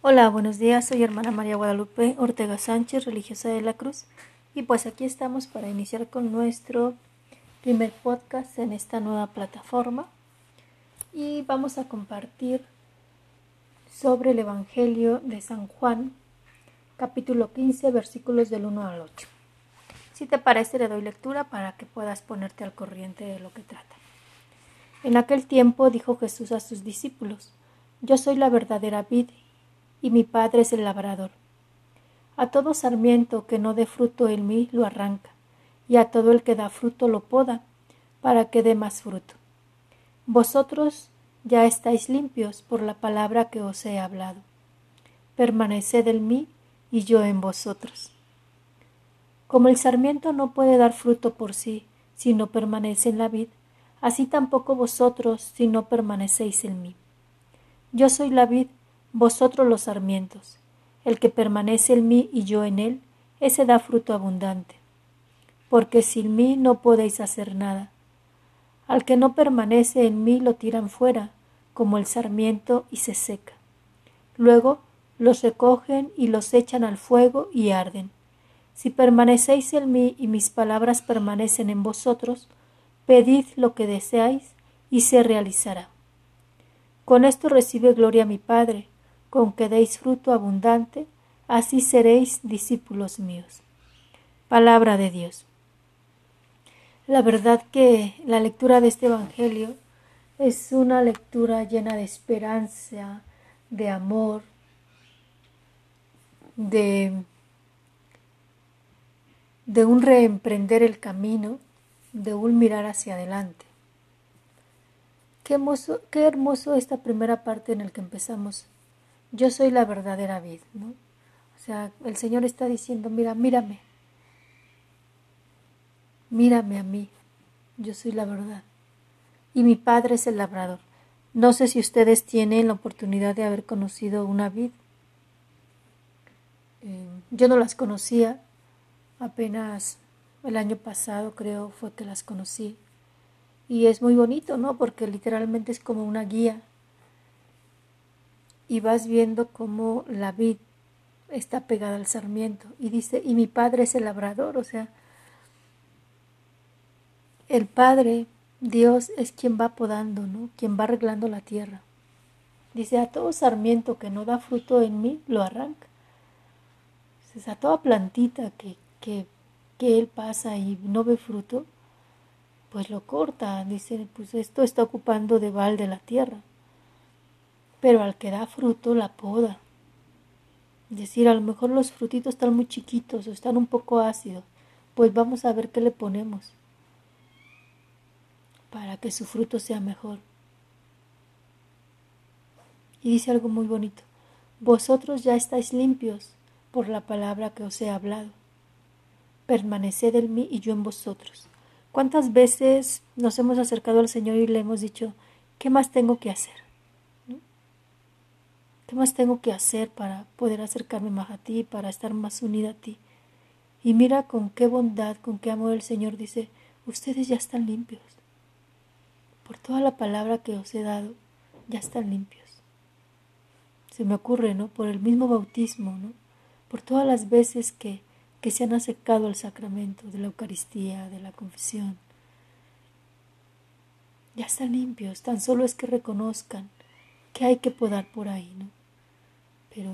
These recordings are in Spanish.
Hola, buenos días. Soy hermana María Guadalupe Ortega Sánchez, religiosa de la Cruz. Y pues aquí estamos para iniciar con nuestro primer podcast en esta nueva plataforma. Y vamos a compartir sobre el Evangelio de San Juan, capítulo 15, versículos del 1 al 8. Si te parece, le doy lectura para que puedas ponerte al corriente de lo que trata. En aquel tiempo dijo Jesús a sus discípulos, Yo soy la verdadera vid y mi Padre es el labrador. A todo sarmiento que no dé fruto en mí lo arranca, y a todo el que da fruto lo poda, para que dé más fruto. Vosotros ya estáis limpios por la palabra que os he hablado. Permaneced en mí y yo en vosotros. Como el sarmiento no puede dar fruto por sí si no permanece en la vid, así tampoco vosotros si no permanecéis en mí. Yo soy la vid, vosotros los sarmientos. El que permanece en mí y yo en él, ese da fruto abundante. Porque sin mí no podéis hacer nada. Al que no permanece en mí lo tiran fuera, como el sarmiento, y se seca. Luego los recogen y los echan al fuego y arden. Si permanecéis en mí y mis palabras permanecen en vosotros, pedid lo que deseáis y se realizará. Con esto recibe gloria mi Padre, con que deis fruto abundante, así seréis discípulos míos. Palabra de Dios. La verdad que la lectura de este Evangelio es una lectura llena de esperanza, de amor, de, de un reemprender el camino, de un mirar hacia adelante. Qué hermoso, qué hermoso esta primera parte en la que empezamos yo soy la verdadera vid, ¿no? O sea, el Señor está diciendo, mira, mírame, mírame a mí, yo soy la verdad. Y mi Padre es el labrador. No sé si ustedes tienen la oportunidad de haber conocido una vid. Eh, yo no las conocía, apenas el año pasado creo fue que las conocí. Y es muy bonito, ¿no? Porque literalmente es como una guía y vas viendo cómo la vid está pegada al sarmiento y dice, y mi padre es el labrador, o sea, el Padre, Dios, es quien va podando, ¿no? Quien va arreglando la tierra. Dice, a todo sarmiento que no da fruto en mí, lo arranca. Dice, a toda plantita que, que, que él pasa y no ve fruto, pues lo corta. Dice, pues esto está ocupando de balde la tierra pero al que da fruto la poda. Es decir, a lo mejor los frutitos están muy chiquitos o están un poco ácidos, pues vamos a ver qué le ponemos para que su fruto sea mejor. Y dice algo muy bonito, vosotros ya estáis limpios por la palabra que os he hablado. Permaneced en mí y yo en vosotros. ¿Cuántas veces nos hemos acercado al Señor y le hemos dicho, ¿qué más tengo que hacer? ¿Qué más tengo que hacer para poder acercarme más a ti, para estar más unida a ti? Y mira con qué bondad, con qué amor el Señor dice, ustedes ya están limpios. Por toda la palabra que os he dado, ya están limpios. Se me ocurre, ¿no? Por el mismo bautismo, ¿no? Por todas las veces que, que se han acercado al sacramento de la Eucaristía, de la confesión. Ya están limpios, tan solo es que reconozcan que hay que podar por ahí, ¿no? Pero,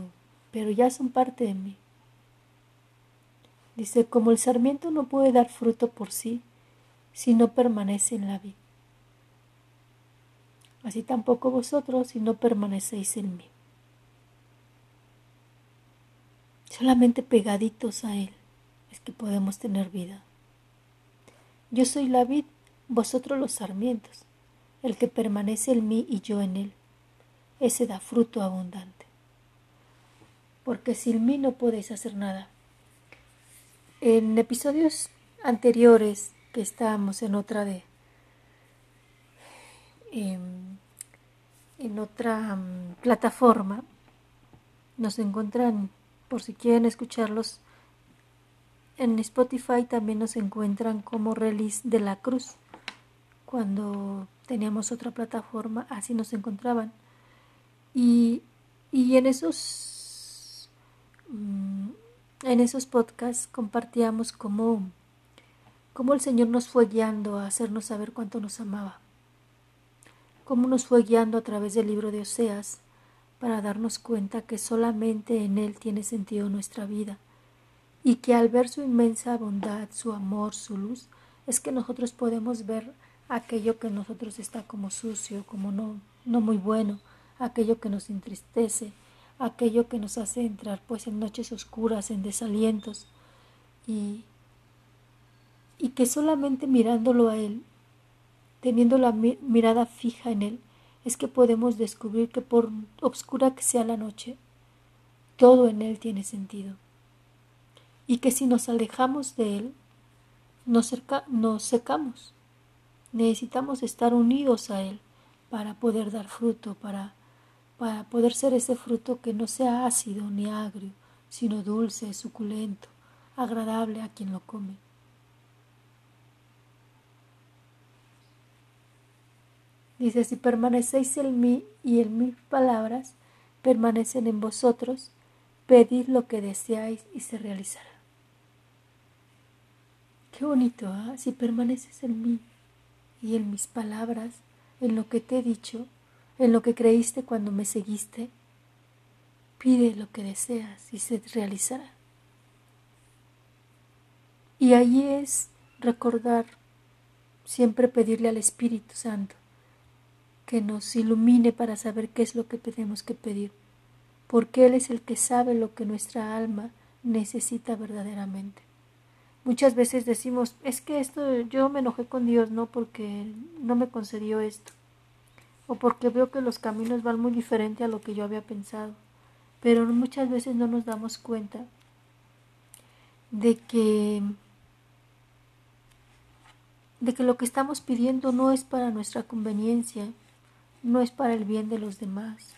pero ya son parte de mí. Dice, como el sarmiento no puede dar fruto por sí si no permanece en la vida. Así tampoco vosotros si no permanecéis en mí. Solamente pegaditos a Él es que podemos tener vida. Yo soy la vid, vosotros los sarmientos. El que permanece en mí y yo en Él, ese da fruto abundante porque sin mí no podéis hacer nada. En episodios anteriores que estábamos en otra de em, en, otra mm, plataforma nos encuentran por si quieren escucharlos en Spotify también nos encuentran como release de la cruz cuando teníamos otra plataforma así nos encontraban y, y en esos en esos podcasts compartíamos cómo, cómo el Señor nos fue guiando a hacernos saber cuánto nos amaba, cómo nos fue guiando a través del libro de Oseas para darnos cuenta que solamente en Él tiene sentido nuestra vida y que al ver su inmensa bondad, su amor, su luz, es que nosotros podemos ver aquello que en nosotros está como sucio, como no, no muy bueno, aquello que nos entristece, aquello que nos hace entrar pues en noches oscuras, en desalientos, y, y que solamente mirándolo a Él, teniendo la mirada fija en Él, es que podemos descubrir que por obscura que sea la noche, todo en Él tiene sentido. Y que si nos alejamos de Él, nos, nos secamos. Necesitamos estar unidos a Él para poder dar fruto, para para poder ser ese fruto que no sea ácido ni agrio, sino dulce, suculento, agradable a quien lo come. Dice, si permanecéis en mí y en mis palabras permanecen en vosotros, pedid lo que deseáis y se realizará. Qué bonito, ¿ah? si permaneces en mí y en mis palabras, en lo que te he dicho, en lo que creíste cuando me seguiste, pide lo que deseas y se realizará. Y allí es recordar, siempre pedirle al Espíritu Santo que nos ilumine para saber qué es lo que tenemos que pedir, porque Él es el que sabe lo que nuestra alma necesita verdaderamente. Muchas veces decimos, es que esto yo me enojé con Dios, no porque no me concedió esto o porque veo que los caminos van muy diferente a lo que yo había pensado. Pero muchas veces no nos damos cuenta de que de que lo que estamos pidiendo no es para nuestra conveniencia, no es para el bien de los demás.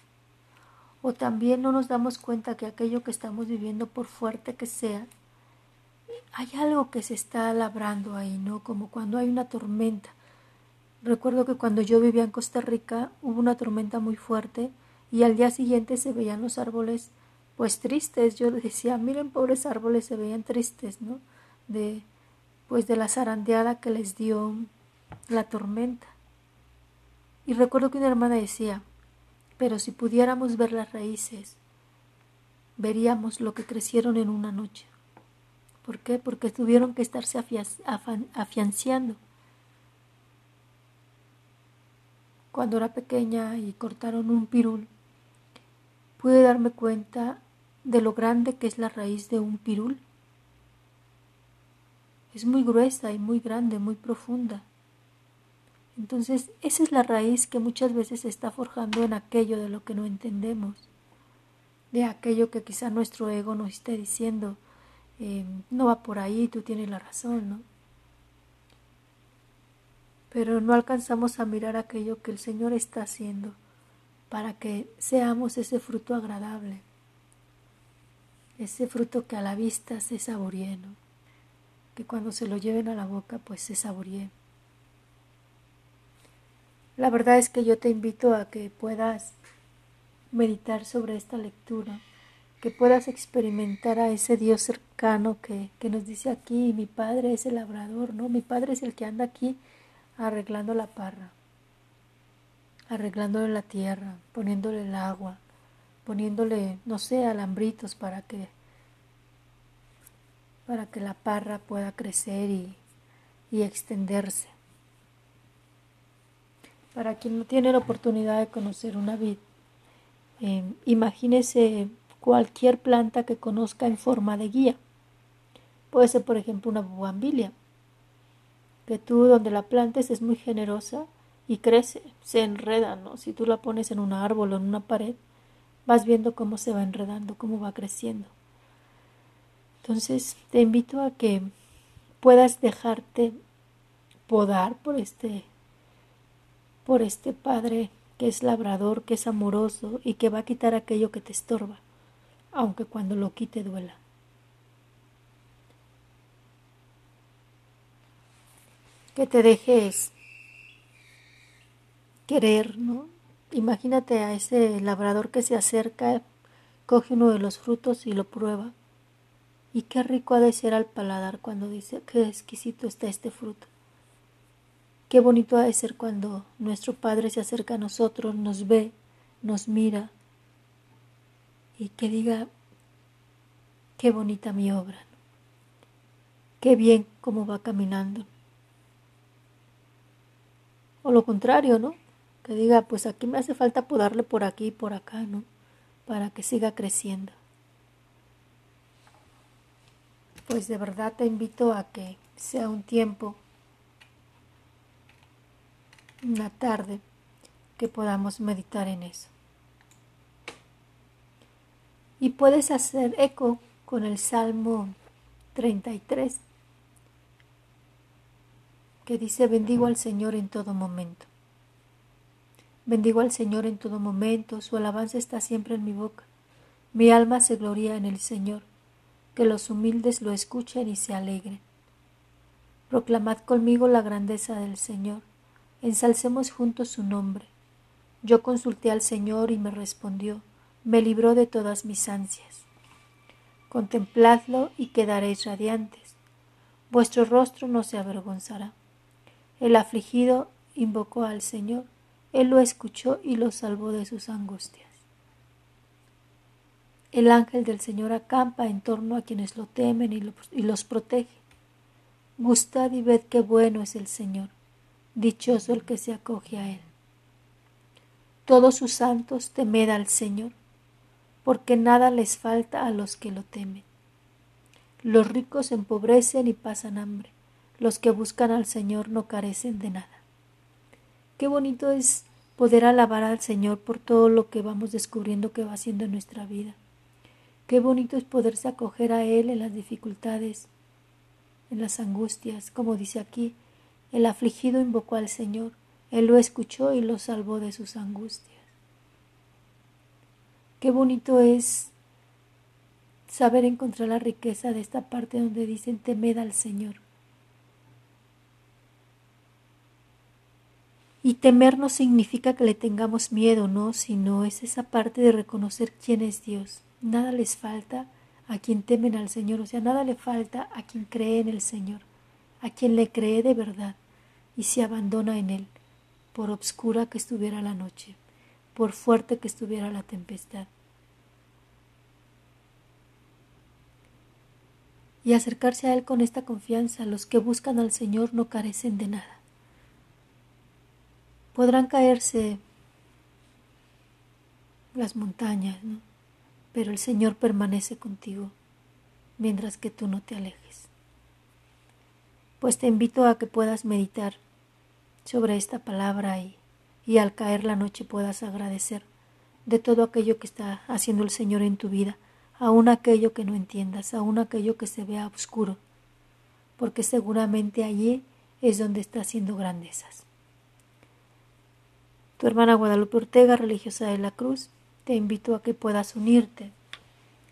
O también no nos damos cuenta que aquello que estamos viviendo, por fuerte que sea, hay algo que se está labrando ahí, ¿no? Como cuando hay una tormenta Recuerdo que cuando yo vivía en Costa Rica hubo una tormenta muy fuerte y al día siguiente se veían los árboles pues tristes. Yo decía, miren, pobres árboles se veían tristes, ¿no? De pues de la zarandeada que les dio la tormenta. Y recuerdo que una hermana decía, pero si pudiéramos ver las raíces, veríamos lo que crecieron en una noche. ¿Por qué? Porque tuvieron que estarse afianciando cuando era pequeña y cortaron un pirul, pude darme cuenta de lo grande que es la raíz de un pirul. Es muy gruesa y muy grande, muy profunda. Entonces, esa es la raíz que muchas veces se está forjando en aquello de lo que no entendemos, de aquello que quizá nuestro ego nos esté diciendo, eh, no va por ahí, tú tienes la razón, ¿no? Pero no alcanzamos a mirar aquello que el Señor está haciendo para que seamos ese fruto agradable, ese fruto que a la vista se saboree, que cuando se lo lleven a la boca pues se saboree. La verdad es que yo te invito a que puedas meditar sobre esta lectura, que puedas experimentar a ese Dios cercano que, que nos dice aquí, mi Padre es el labrador, ¿no? Mi Padre es el que anda aquí arreglando la parra, arreglándole la tierra, poniéndole el agua, poniéndole, no sé, alambritos para que para que la parra pueda crecer y, y extenderse. Para quien no tiene la oportunidad de conocer una vid, eh, imagínese cualquier planta que conozca en forma de guía. Puede ser, por ejemplo, una bugambilia que tú donde la plantes es muy generosa y crece, se enreda, ¿no? Si tú la pones en un árbol o en una pared, vas viendo cómo se va enredando, cómo va creciendo. Entonces, te invito a que puedas dejarte podar por este por este Padre que es labrador, que es amoroso y que va a quitar aquello que te estorba, aunque cuando lo quite duela. Que te dejes querer, ¿no? Imagínate a ese labrador que se acerca, coge uno de los frutos y lo prueba Y qué rico ha de ser al paladar cuando dice, qué exquisito está este fruto. Qué bonito ha de ser cuando nuestro Padre se acerca a nosotros, nos ve, nos mira y que diga, qué bonita mi obra, qué bien cómo va caminando. O lo contrario, ¿no? Que diga, pues aquí me hace falta podarle por aquí y por acá, ¿no? Para que siga creciendo. Pues de verdad te invito a que sea un tiempo una tarde que podamos meditar en eso. Y puedes hacer eco con el Salmo 33, que dice, bendigo al Señor en todo momento. Bendigo al Señor en todo momento, su alabanza está siempre en mi boca. Mi alma se gloria en el Señor, que los humildes lo escuchen y se alegren. Proclamad conmigo la grandeza del Señor ensalcemos juntos su nombre. Yo consulté al Señor y me respondió, me libró de todas mis ansias. Contempladlo y quedaréis radiantes. Vuestro rostro no se avergonzará. El afligido invocó al Señor, Él lo escuchó y lo salvó de sus angustias. El ángel del Señor acampa en torno a quienes lo temen y, los protege. Gustad y ved qué bueno es el Señor dichoso el que se acoge a él. Todos sus santos temed al Señor, porque nada les falta a los que lo temen. Los ricos empobrecen y pasan hambre, los que buscan al Señor no carecen de nada. Qué bonito es poder alabar al Señor por todo lo que vamos descubriendo que va haciendo en nuestra vida. Qué bonito es poderse acoger a Él en las dificultades, en las angustias, como dice aquí, el afligido invocó al Señor, Él lo escuchó y lo salvó de sus angustias. Qué bonito es saber encontrar la riqueza de esta parte donde dicen temed al Señor. Y temer no significa que le tengamos miedo, no, sino es esa parte de reconocer quién es Dios. Nada les falta a quien temen al Señor, o sea, nada le falta a quien cree en el Señor, a quien le cree de verdad y se abandona en él, por obscura que estuviera la noche, por fuerte que estuviera la tempestad. Y acercarse a Él con esta confianza, los que buscan al Señor no carecen de nada. Podrán caerse las montañas, pero el Señor permanece contigo mientras que tú no te alejes. Pues te invito a que puedas meditar sobre esta palabra y, al caer la noche puedas agradecer de todo aquello que está haciendo el Señor en tu vida, aun aquello que no entiendas, aun aquello que se vea oscuro, porque seguramente allí es donde está haciendo grandezas. Tu hermana Guadalupe Ortega, religiosa de la Cruz, te invito a que puedas unirte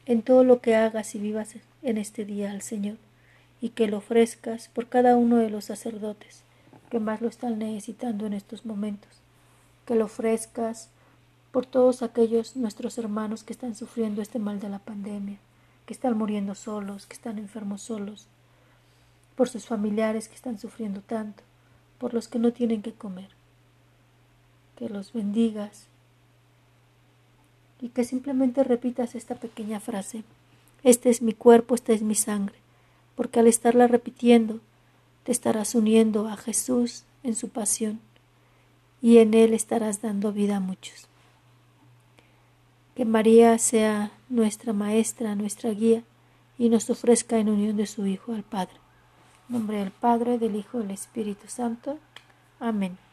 en todo lo que hagas y vivas en este día al Señor, y que lo ofrezcas por cada uno de los sacerdotes, que más lo están necesitando en estos momentos. Que lo ofrezcas por todos aquellos nuestros hermanos que están sufriendo este mal de la pandemia, que están muriendo solos, que están enfermos solos, por sus familiares que están sufriendo tanto, por los que no tienen que comer. Que los bendigas y que simplemente repitas esta pequeña frase. Este es mi cuerpo, esta es mi sangre, porque al estarla repitiendo, te estarás uniendo a Jesús en su pasión y en Él estarás dando vida a muchos. Que María sea nuestra maestra, nuestra guía y nos ofrezca en unión de su Hijo al Padre. En nombre del Padre, del Hijo y del Espíritu Santo. Amén.